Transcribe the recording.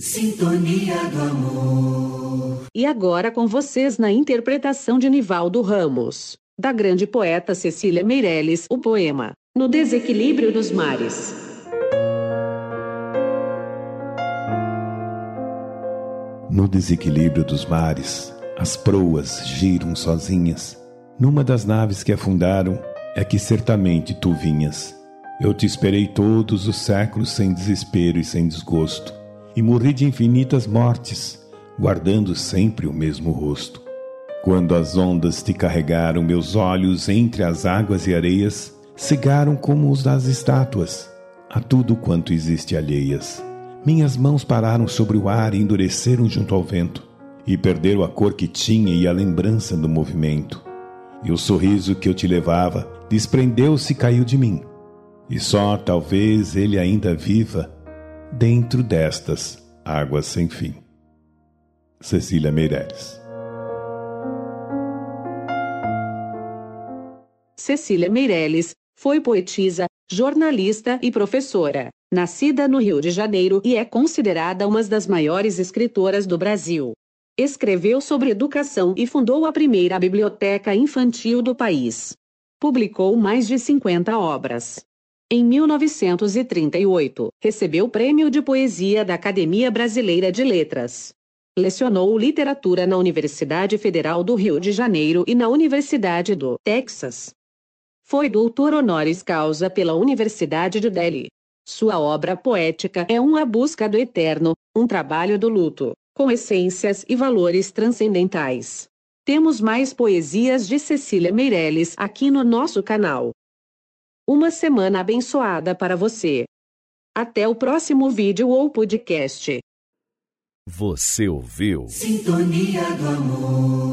Sintonia do amor. E agora com vocês na interpretação de Nivaldo Ramos, da grande poeta Cecília Meirelles, o poema No Desequilíbrio dos Mares. No desequilíbrio dos mares, as proas giram sozinhas. Numa das naves que afundaram, é que certamente tu vinhas. Eu te esperei todos os séculos sem desespero e sem desgosto, e morri de infinitas mortes, guardando sempre o mesmo rosto. Quando as ondas te carregaram, meus olhos entre as águas e areias cegaram como os das estátuas, a tudo quanto existe alheias. Minhas mãos pararam sobre o ar e endureceram junto ao vento, e perderam a cor que tinha e a lembrança do movimento. E o sorriso que eu te levava desprendeu-se e caiu de mim e só talvez ele ainda viva dentro destas águas sem fim. Cecília Meireles Cecília Meireles foi poetisa, jornalista e professora, nascida no Rio de Janeiro e é considerada uma das maiores escritoras do Brasil. Escreveu sobre educação e fundou a primeira biblioteca infantil do país. Publicou mais de 50 obras. Em 1938, recebeu o Prêmio de Poesia da Academia Brasileira de Letras. Lecionou literatura na Universidade Federal do Rio de Janeiro e na Universidade do Texas. Foi doutor honoris causa pela Universidade de Delhi. Sua obra poética é uma busca do eterno, um trabalho do luto, com essências e valores transcendentais. Temos mais poesias de Cecília Meirelles aqui no nosso canal. Uma semana abençoada para você. Até o próximo vídeo ou podcast. Você ouviu? Sintonia do amor.